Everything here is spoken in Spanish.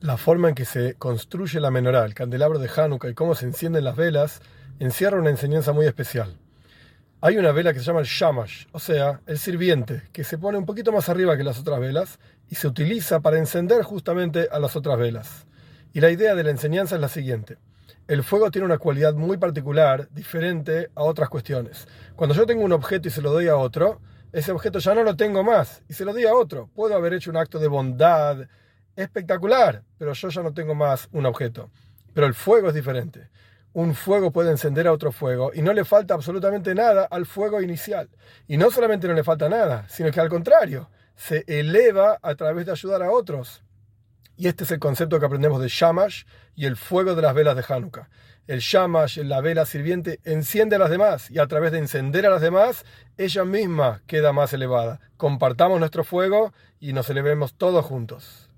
La forma en que se construye la menorá, el candelabro de Hanukkah y cómo se encienden las velas, encierra una enseñanza muy especial. Hay una vela que se llama el shamash, o sea, el sirviente, que se pone un poquito más arriba que las otras velas y se utiliza para encender justamente a las otras velas. Y la idea de la enseñanza es la siguiente. El fuego tiene una cualidad muy particular, diferente a otras cuestiones. Cuando yo tengo un objeto y se lo doy a otro, ese objeto ya no lo tengo más y se lo doy a otro. Puedo haber hecho un acto de bondad, espectacular, pero yo ya no tengo más un objeto. Pero el fuego es diferente. Un fuego puede encender a otro fuego y no le falta absolutamente nada al fuego inicial. Y no solamente no le falta nada, sino que al contrario, se eleva a través de ayudar a otros. Y este es el concepto que aprendemos de Shamash y el fuego de las velas de Hanukkah. El Shamash, la vela sirviente, enciende a las demás y a través de encender a las demás, ella misma queda más elevada. Compartamos nuestro fuego y nos elevemos todos juntos.